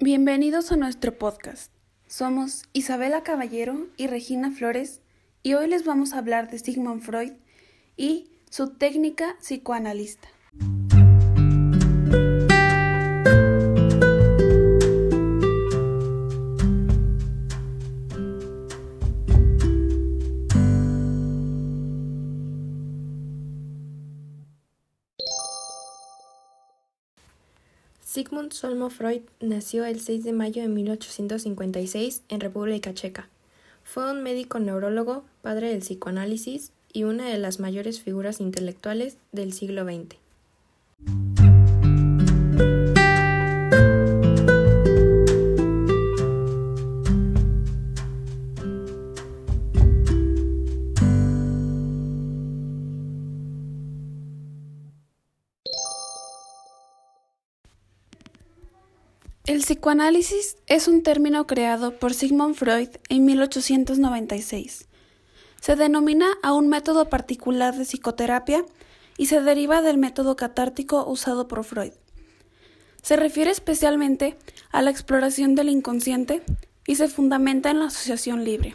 Bienvenidos a nuestro podcast. Somos Isabela Caballero y Regina Flores y hoy les vamos a hablar de Sigmund Freud y su técnica psicoanalista. Sigmund Solmo Freud nació el 6 de mayo de 1856 en República Checa. Fue un médico neurólogo, padre del psicoanálisis y una de las mayores figuras intelectuales del siglo XX. El psicoanálisis es un término creado por Sigmund Freud en 1896. Se denomina a un método particular de psicoterapia y se deriva del método catártico usado por Freud. Se refiere especialmente a la exploración del inconsciente y se fundamenta en la asociación libre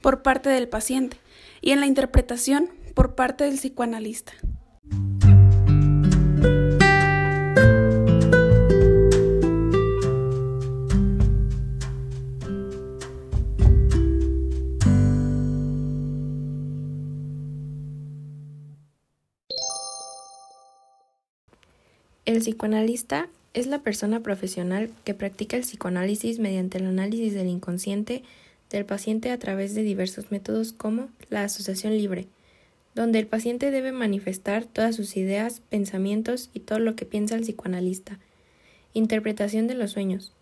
por parte del paciente y en la interpretación por parte del psicoanalista. El psicoanalista es la persona profesional que practica el psicoanálisis mediante el análisis del inconsciente del paciente a través de diversos métodos como la asociación libre, donde el paciente debe manifestar todas sus ideas, pensamientos y todo lo que piensa el psicoanalista. Interpretación de los sueños.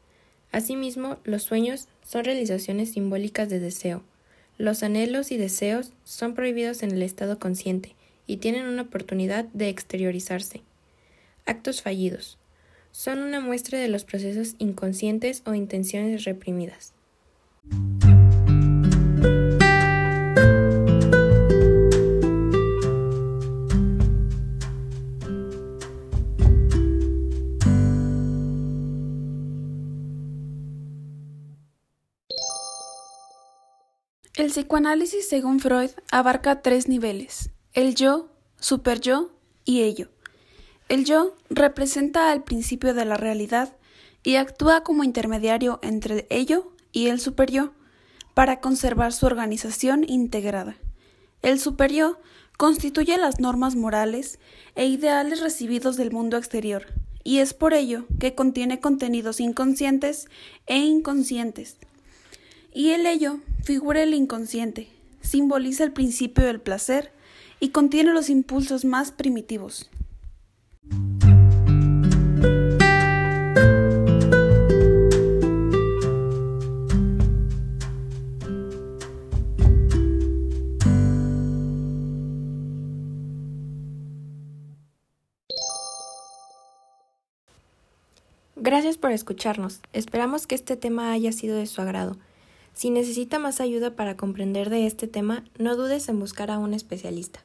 Asimismo, los sueños son realizaciones simbólicas de deseo. Los anhelos y deseos son prohibidos en el estado consciente y tienen una oportunidad de exteriorizarse. Actos fallidos. Son una muestra de los procesos inconscientes o intenciones reprimidas. El psicoanálisis, según Freud, abarca tres niveles, el yo, super yo y ello. El yo representa al principio de la realidad y actúa como intermediario entre ello y el superyo para conservar su organización integrada. El superyo constituye las normas morales e ideales recibidos del mundo exterior, y es por ello que contiene contenidos inconscientes e inconscientes. Y el ello figura el inconsciente, simboliza el principio del placer y contiene los impulsos más primitivos. Gracias por escucharnos. Esperamos que este tema haya sido de su agrado. Si necesita más ayuda para comprender de este tema, no dudes en buscar a un especialista.